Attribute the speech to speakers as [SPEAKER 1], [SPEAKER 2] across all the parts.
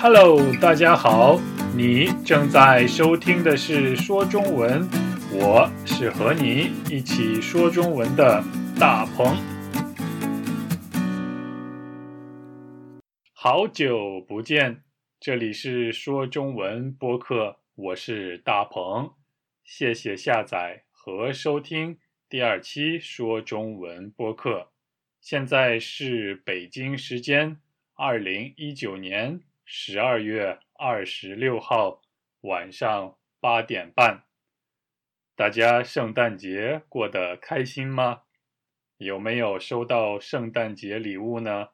[SPEAKER 1] Hello，大家好，你正在收听的是说中文，我是和你一起说中文的大鹏。好久不见，这里是说中文播客，我是大鹏，谢谢下载和收听第二期说中文播客。现在是北京时间二零一九年。十二月二十六号晚上八点半，大家圣诞节过得开心吗？有没有收到圣诞节礼物呢？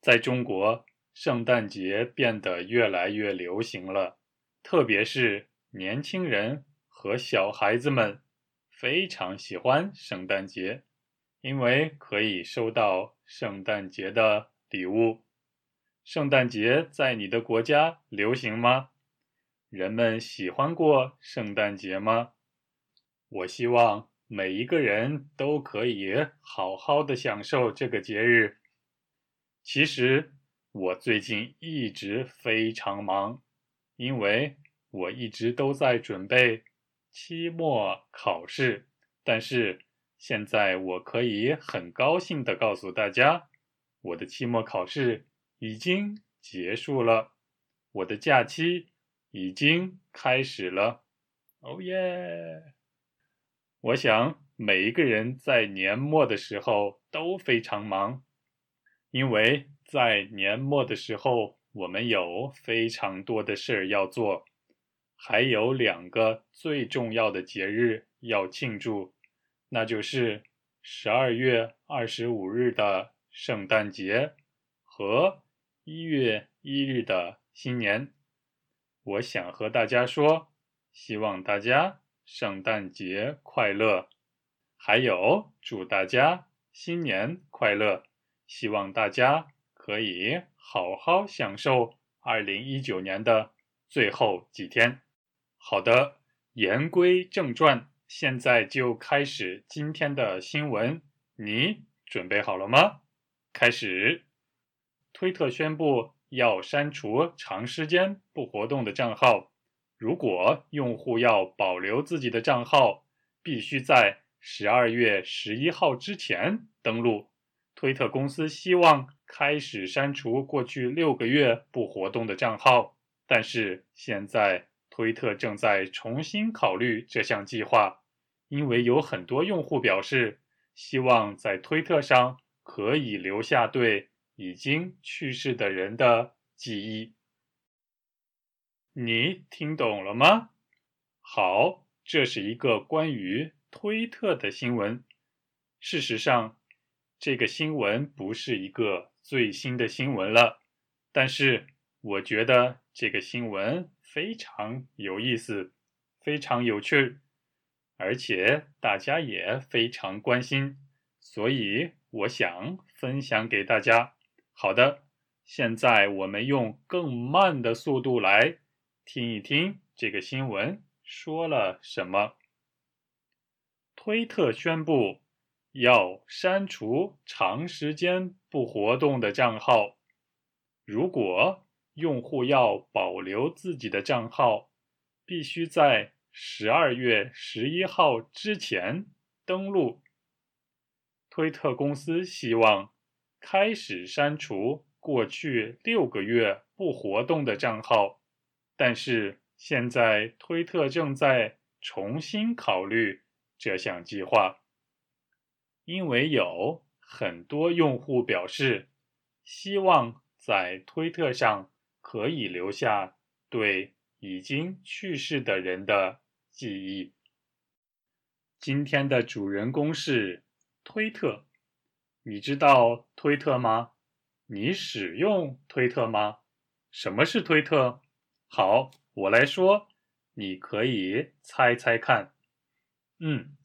[SPEAKER 1] 在中国，圣诞节变得越来越流行了，特别是年轻人和小孩子们非常喜欢圣诞节，因为可以收到圣诞节的礼物。圣诞节在你的国家流行吗？人们喜欢过圣诞节吗？我希望每一个人都可以好好的享受这个节日。其实我最近一直非常忙，因为我一直都在准备期末考试。但是现在我可以很高兴的告诉大家，我的期末考试。已经结束了，我的假期已经开始了，哦耶！我想每一个人在年末的时候都非常忙，因为在年末的时候我们有非常多的事儿要做，还有两个最重要的节日要庆祝，那就是十二月二十五日的圣诞节和。一月一日的新年，我想和大家说，希望大家圣诞节快乐，还有祝大家新年快乐，希望大家可以好好享受二零一九年的最后几天。好的，言归正传，现在就开始今天的新闻，你准备好了吗？开始。推特宣布要删除长时间不活动的账号。如果用户要保留自己的账号，必须在十二月十一号之前登录。推特公司希望开始删除过去六个月不活动的账号，但是现在推特正在重新考虑这项计划，因为有很多用户表示希望在推特上可以留下对。已经去世的人的记忆，你听懂了吗？好，这是一个关于推特的新闻。事实上，这个新闻不是一个最新的新闻了，但是我觉得这个新闻非常有意思，非常有趣，而且大家也非常关心，所以我想分享给大家。好的，现在我们用更慢的速度来听一听这个新闻说了什么。推特宣布要删除长时间不活动的账号。如果用户要保留自己的账号，必须在十二月十一号之前登录。推特公司希望。开始删除过去六个月不活动的账号，但是现在推特正在重新考虑这项计划，因为有很多用户表示希望在推特上可以留下对已经去世的人的记忆。今天的主人公是推特。你知道推特吗？你使用推特吗？什么是推特？好，我来说，你可以猜猜看。嗯，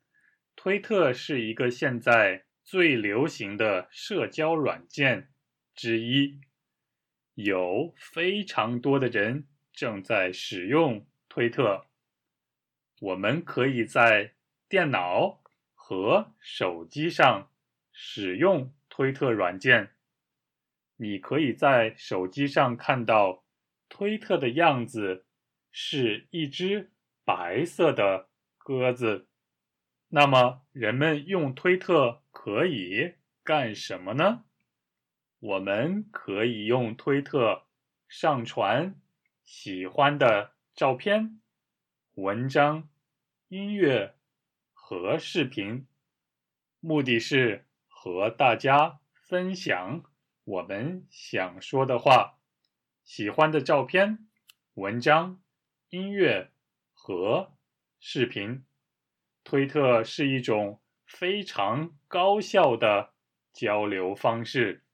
[SPEAKER 1] 推特是一个现在最流行的社交软件之一，有非常多的人正在使用推特。我们可以在电脑和手机上。使用推特软件，你可以在手机上看到推特的样子是一只白色的鸽子。那么，人们用推特可以干什么呢？我们可以用推特上传喜欢的照片、文章、音乐和视频，目的是和大家分享我们想说的话。喜欢的照片、文章、音乐和视频，推特是一种非常高效的交流方式。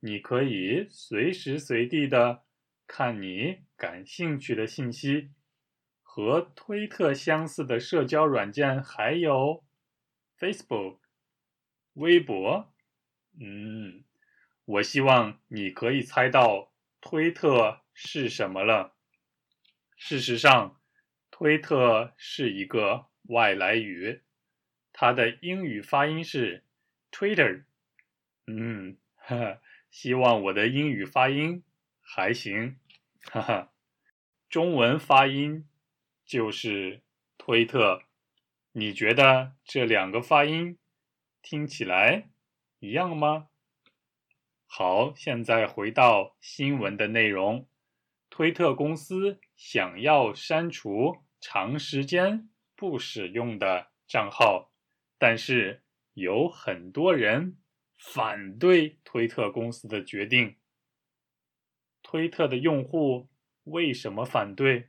[SPEAKER 1] 你可以随时随地的看你感兴趣的信息，和推特相似的社交软件还有 Facebook、微博。嗯，我希望你可以猜到推特是什么了。事实上，推特是一个外来语，它的英语发音是 Twitter。嗯，哈哈。希望我的英语发音还行，哈哈。中文发音就是推特，你觉得这两个发音听起来一样吗？好，现在回到新闻的内容。推特公司想要删除长时间不使用的账号，但是有很多人。反对推特公司的决定。推特的用户为什么反对？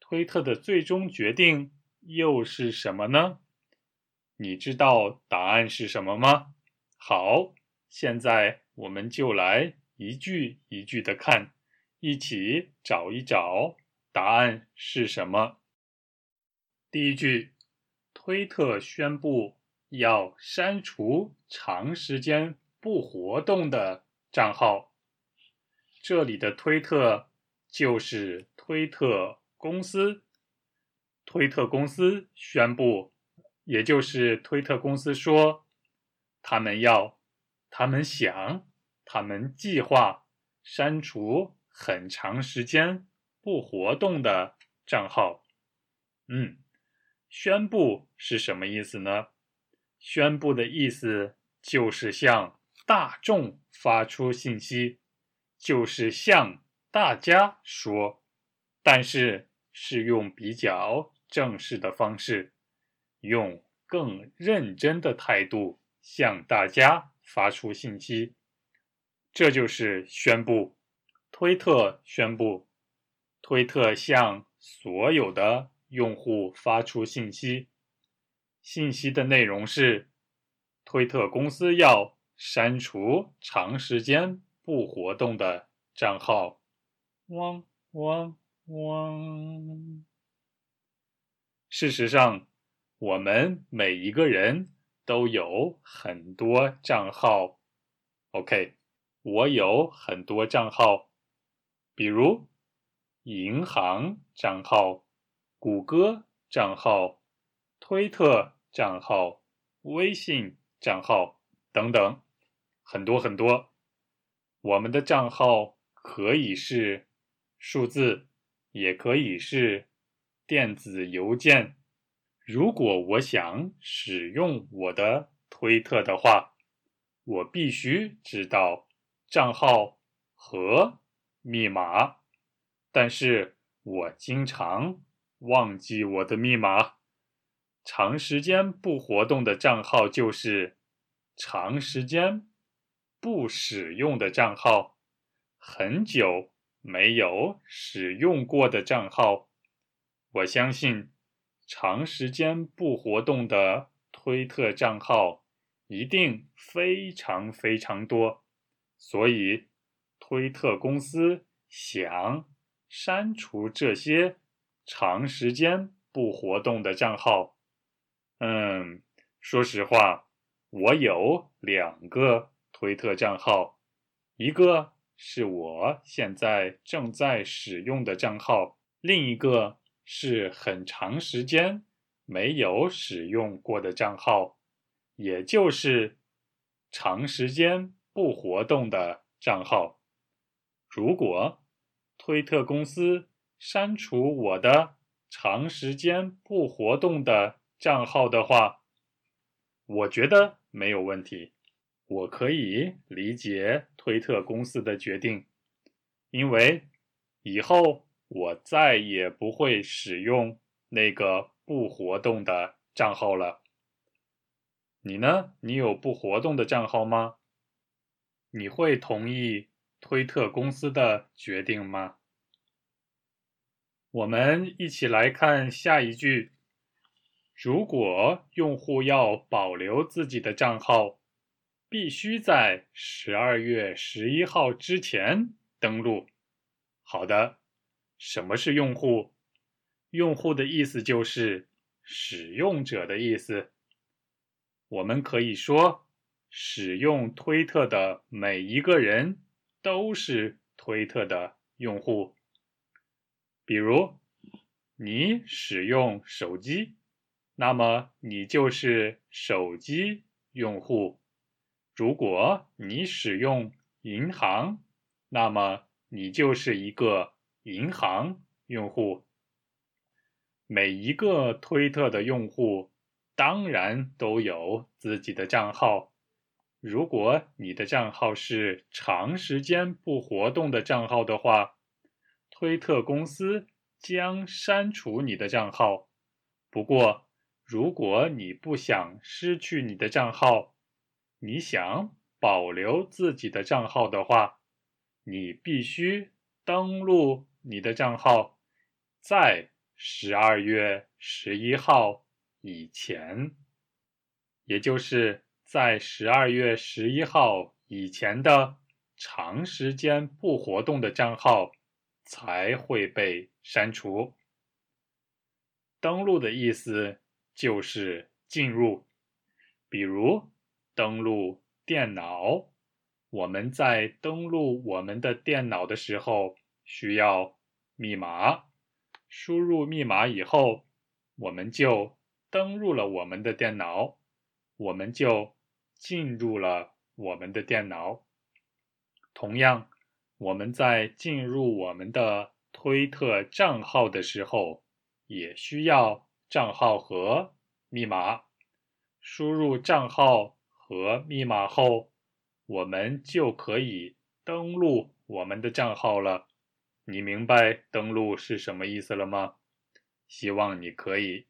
[SPEAKER 1] 推特的最终决定又是什么呢？你知道答案是什么吗？好，现在我们就来一句一句的看，一起找一找答案是什么。第一句，推特宣布。要删除长时间不活动的账号。这里的推特就是推特公司。推特公司宣布，也就是推特公司说，他们要、他们想、他们计划删除很长时间不活动的账号。嗯，宣布是什么意思呢？宣布的意思就是向大众发出信息，就是向大家说，但是是用比较正式的方式，用更认真的态度向大家发出信息。这就是宣布。推特宣布，推特向所有的用户发出信息。信息的内容是：推特公司要删除长时间不活动的账号。汪汪汪！事实上，我们每一个人都有很多账号。OK，我有很多账号，比如银行账号、谷歌账号、推特。账号、微信账号等等，很多很多。我们的账号可以是数字，也可以是电子邮件。如果我想使用我的推特的话，我必须知道账号和密码。但是我经常忘记我的密码。长时间不活动的账号就是长时间不使用的账号，很久没有使用过的账号。我相信长时间不活动的推特账号一定非常非常多，所以推特公司想删除这些长时间不活动的账号。嗯，说实话，我有两个推特账号，一个是我现在正在使用的账号，另一个是很长时间没有使用过的账号，也就是长时间不活动的账号。如果推特公司删除我的长时间不活动的账号的话，我觉得没有问题。我可以理解推特公司的决定，因为以后我再也不会使用那个不活动的账号了。你呢？你有不活动的账号吗？你会同意推特公司的决定吗？我们一起来看下一句：如果用户要保留自己的账号。必须在十二月十一号之前登录。好的，什么是用户？用户的意思就是使用者的意思。我们可以说，使用推特的每一个人都是推特的用户。比如，你使用手机，那么你就是手机用户。如果你使用银行，那么你就是一个银行用户。每一个推特的用户当然都有自己的账号。如果你的账号是长时间不活动的账号的话，推特公司将删除你的账号。不过，如果你不想失去你的账号，你想保留自己的账号的话，你必须登录你的账号在十二月十一号以前，也就是在十二月十一号以前的长时间不活动的账号才会被删除。登录的意思就是进入，比如。登录电脑，我们在登录我们的电脑的时候需要密码。输入密码以后，我们就登录了我们的电脑，我们就进入了我们的电脑。同样，我们在进入我们的推特账号的时候，也需要账号和密码。输入账号。和密码后，我们就可以登录我们的账号了。你明白登录是什么意思了吗？希望你可以。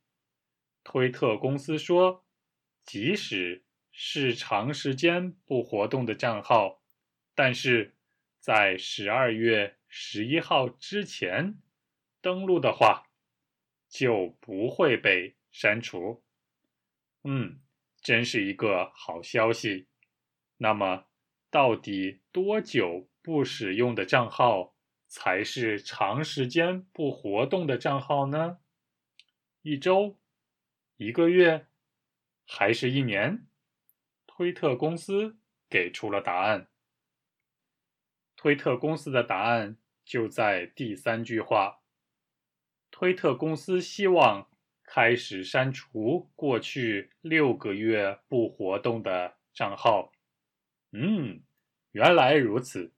[SPEAKER 1] 推特公司说，即使是长时间不活动的账号，但是在十二月十一号之前登录的话，就不会被删除。嗯。真是一个好消息。那么，到底多久不使用的账号才是长时间不活动的账号呢？一周、一个月，还是一年？推特公司给出了答案。推特公司的答案就在第三句话。推特公司希望。开始删除过去六个月不活动的账号。嗯，原来如此。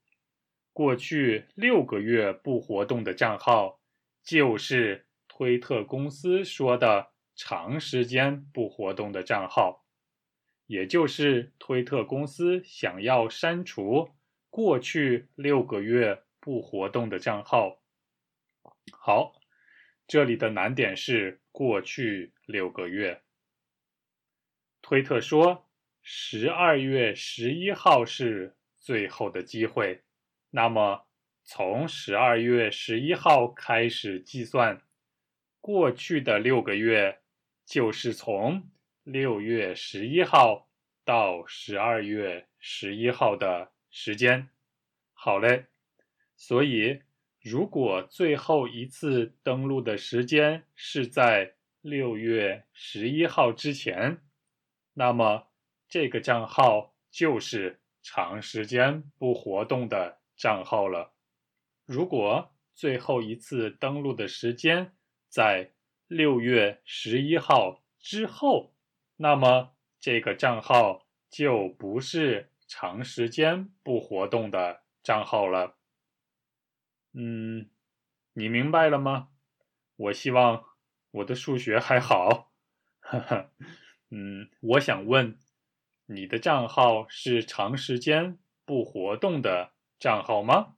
[SPEAKER 1] 过去六个月不活动的账号，就是推特公司说的长时间不活动的账号，也就是推特公司想要删除过去六个月不活动的账号。好。这里的难点是过去六个月。推特说，十二月十一号是最后的机会。那么，从十二月十一号开始计算，过去的六个月就是从六月十一号到十二月十一号的时间。好嘞，所以。如果最后一次登录的时间是在六月十一号之前，那么这个账号就是长时间不活动的账号了。如果最后一次登录的时间在六月十一号之后，那么这个账号就不是长时间不活动的账号了。嗯，你明白了吗？我希望我的数学还好。哈哈，嗯，我想问，你的账号是长时间不活动的账号吗？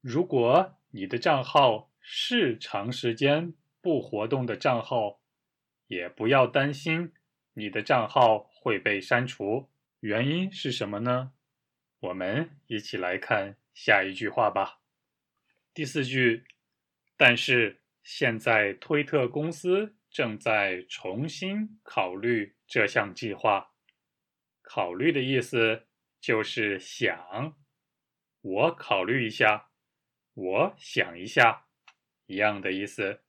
[SPEAKER 1] 如果你的账号是长时间不活动的账号，也不要担心你的账号会被删除。原因是什么呢？我们一起来看下一句话吧。第四句，但是现在推特公司正在重新考虑这项计划。考虑的意思就是想，我考虑一下。我想一下，一样的意思。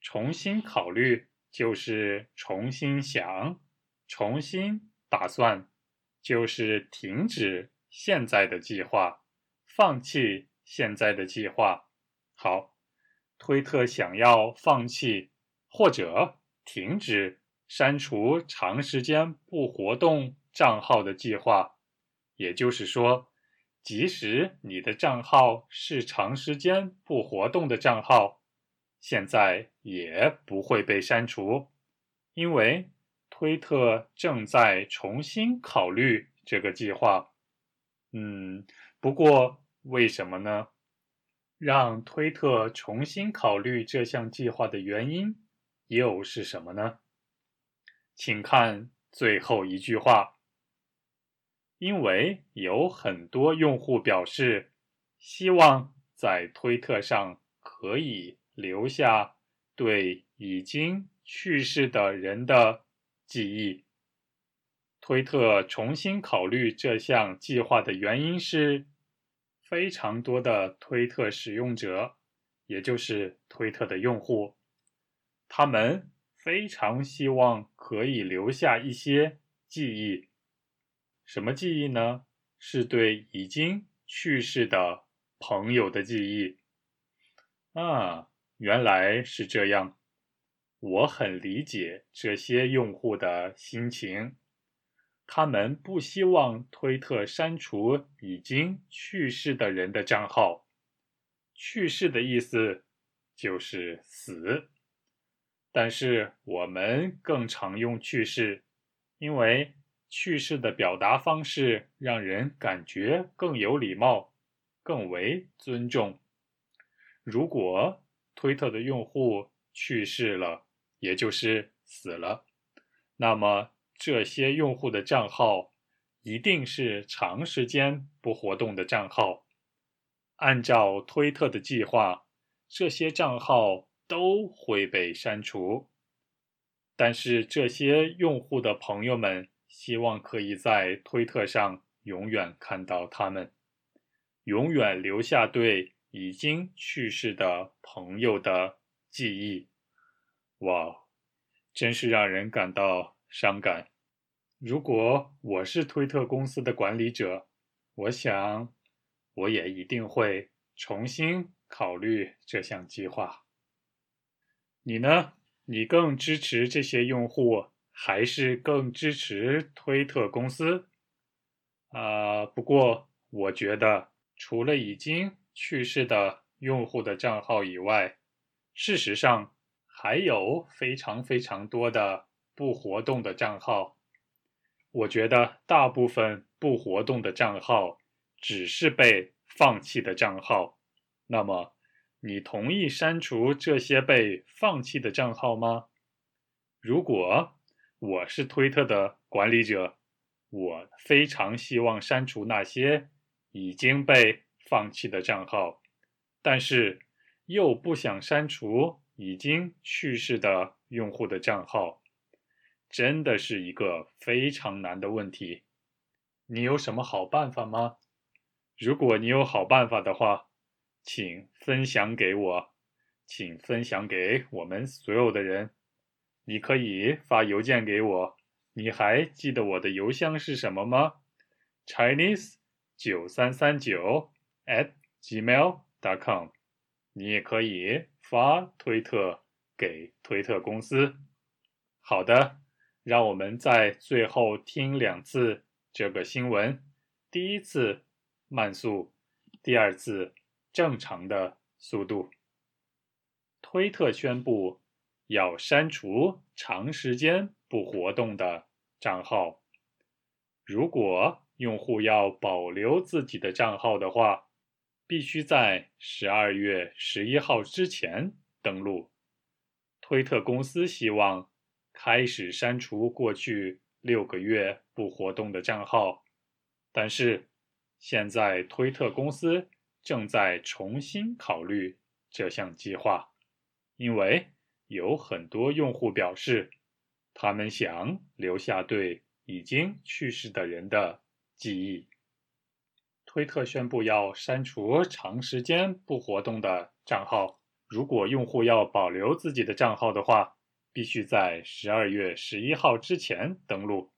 [SPEAKER 1] 重新考虑就是重新想，重新打算就是停止现在的计划，放弃现在的计划。好，推特想要放弃或者停止删除长时间不活动账号的计划，也就是说。即使你的账号是长时间不活动的账号，现在也不会被删除，因为推特正在重新考虑这个计划。嗯，不过为什么呢？让推特重新考虑这项计划的原因又是什么呢？请看最后一句话。因为有很多用户表示希望在推特上可以留下对已经去世的人的记忆。推特重新考虑这项计划的原因是，非常多的推特使用者，也就是推特的用户，他们非常希望可以留下一些记忆。什么记忆呢？是对已经去世的朋友的记忆啊！原来是这样，我很理解这些用户的心情。他们不希望推特删除已经去世的人的账号。去世的意思就是死，但是我们更常用去世，因为。去世的表达方式让人感觉更有礼貌，更为尊重。如果推特的用户去世了，也就是死了，那么这些用户的账号一定是长时间不活动的账号。按照推特的计划，这些账号都会被删除。但是这些用户的朋友们。希望可以在推特上永远看到他们，永远留下对已经去世的朋友的记忆。哇，真是让人感到伤感。如果我是推特公司的管理者，我想我也一定会重新考虑这项计划。你呢？你更支持这些用户？还是更支持推特公司啊？不过我觉得，除了已经去世的用户的账号以外，事实上还有非常非常多的不活动的账号。我觉得大部分不活动的账号只是被放弃的账号。那么，你同意删除这些被放弃的账号吗？如果。我是推特的管理者，我非常希望删除那些已经被放弃的账号，但是又不想删除已经去世的用户的账号，真的是一个非常难的问题。你有什么好办法吗？如果你有好办法的话，请分享给我，请分享给我们所有的人。你可以发邮件给我，你还记得我的邮箱是什么吗？Chinese 九三三九 at gmail.com。你也可以发推特给推特公司。好的，让我们在最后听两次这个新闻，第一次慢速，第二次正常的速度。推特宣布要删除长时间不活动的账号。如果用户要保留自己的账号的话，必须在十二月十一号之前登录。推特公司希望开始删除过去六个月不活动的账号，但是现在推特公司正在重新考虑这项计划。因为有很多用户表示，他们想留下对已经去世的人的记忆。推特宣布要删除长时间不活动的账号。如果用户要保留自己的账号的话，必须在十二月十一号之前登录。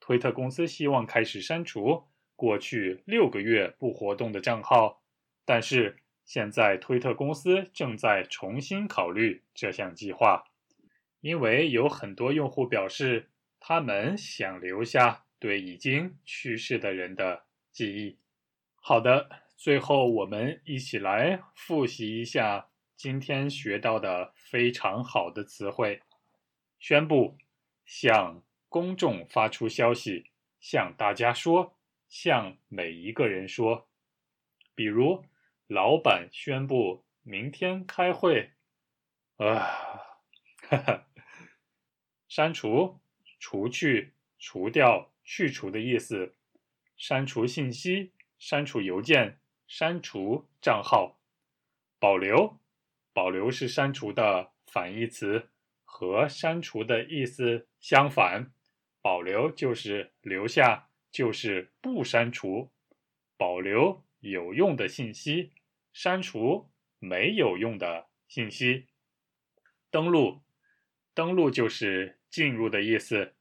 [SPEAKER 1] 推特公司希望开始删除过去六个月不活动的账号，但是。现在，推特公司正在重新考虑这项计划，因为有很多用户表示他们想留下对已经去世的人的记忆。好的，最后我们一起来复习一下今天学到的非常好的词汇：宣布、向公众发出消息、向大家说、向每一个人说，比如。老板宣布明天开会。啊，哈哈，删除、除去、除掉、去除的意思。删除信息、删除邮件、删除账号。保留，保留是删除的反义词，和删除的意思相反。保留就是留下，就是不删除。保留有用的信息。删除没有用的信息。登录，登录就是进入的意思。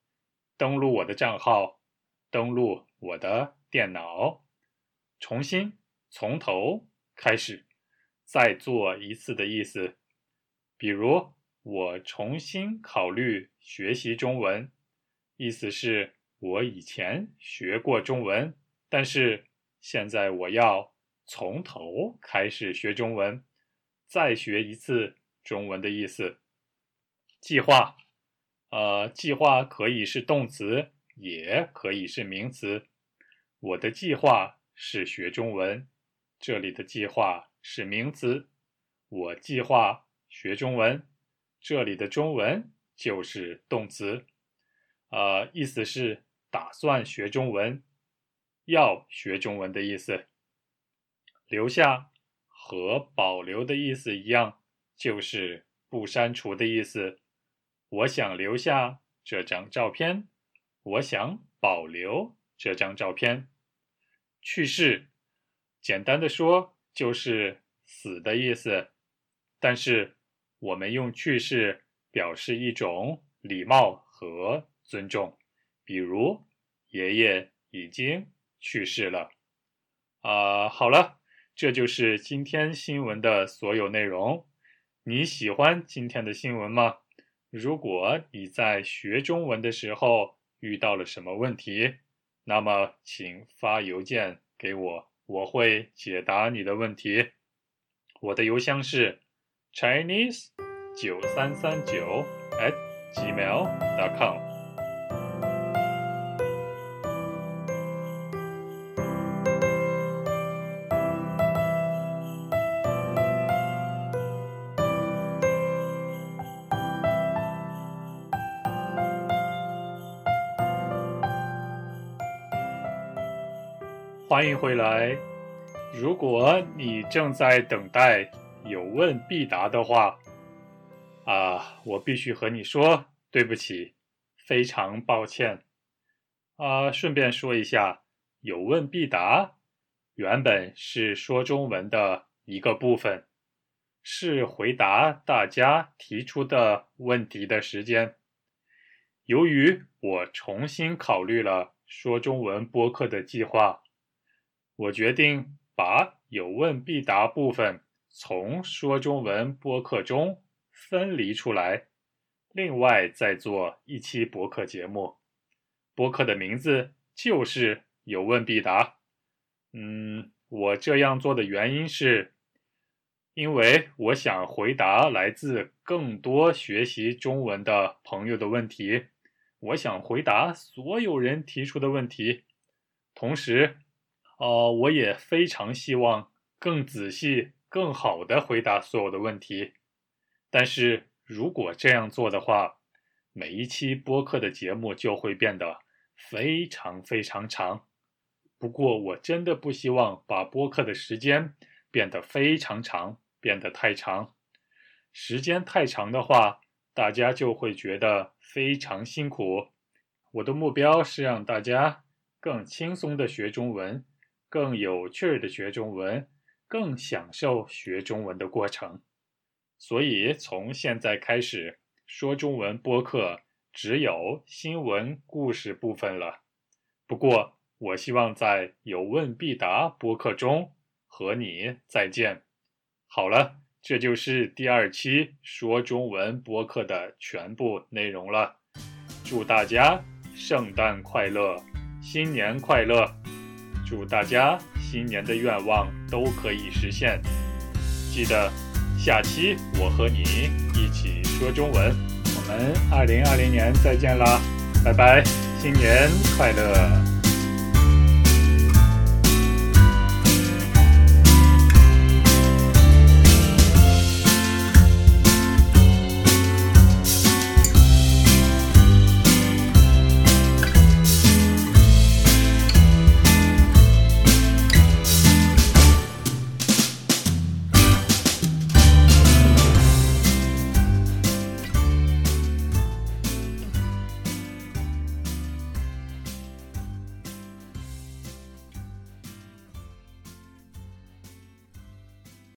[SPEAKER 1] 登录我的账号，登录我的电脑。重新，从头开始，再做一次的意思。比如，我重新考虑学习中文，意思是我以前学过中文，但是现在我要。从头开始学中文，再学一次中文的意思。计划，呃，计划可以是动词，也可以是名词。我的计划是学中文，这里的计划是名词。我计划学中文，这里的中文就是动词。呃，意思是打算学中文，要学中文的意思。留下和保留的意思一样，就是不删除的意思。我想留下这张照片，我想保留这张照片。去世，简单的说就是死的意思，但是我们用去世表示一种礼貌和尊重，比如爷爷已经去世了。啊，好了。这就是今天新闻的所有内容。你喜欢今天的新闻吗？如果你在学中文的时候遇到了什么问题，那么请发邮件给我，我会解答你的问题。我的邮箱是 chinese 九三三九 at gmail.com。欢迎回来。如果你正在等待有问必答的话，啊，我必须和你说对不起，非常抱歉。啊，顺便说一下，有问必答原本是说中文的一个部分，是回答大家提出的问题的时间。由于我重新考虑了说中文播客的计划。我决定把有问必答部分从说中文播客中分离出来，另外再做一期播客节目。播客的名字就是有问必答。嗯，我这样做的原因是，因为我想回答来自更多学习中文的朋友的问题，我想回答所有人提出的问题，同时，呃，我也非常希望更仔细、更好的回答所有的问题。但是如果这样做的话，每一期播客的节目就会变得非常非常长。不过，我真的不希望把播客的时间变得非常长，变得太长。时间太长的话，大家就会觉得非常辛苦。我的目标是让大家更轻松的学中文，更有趣儿的学中文，更享受学中文的过程。所以，从现在开始说中文播客只有新闻故事部分了。不过，我希望在有问必答播客中和你再见。好了，这就是第二期说中文播客的全部内容了。祝大家圣诞快乐，新年快乐！祝大家新年的愿望都可以实现。记得下期我和你一起说中文。我们二零二零年再见啦，拜拜，新年快乐！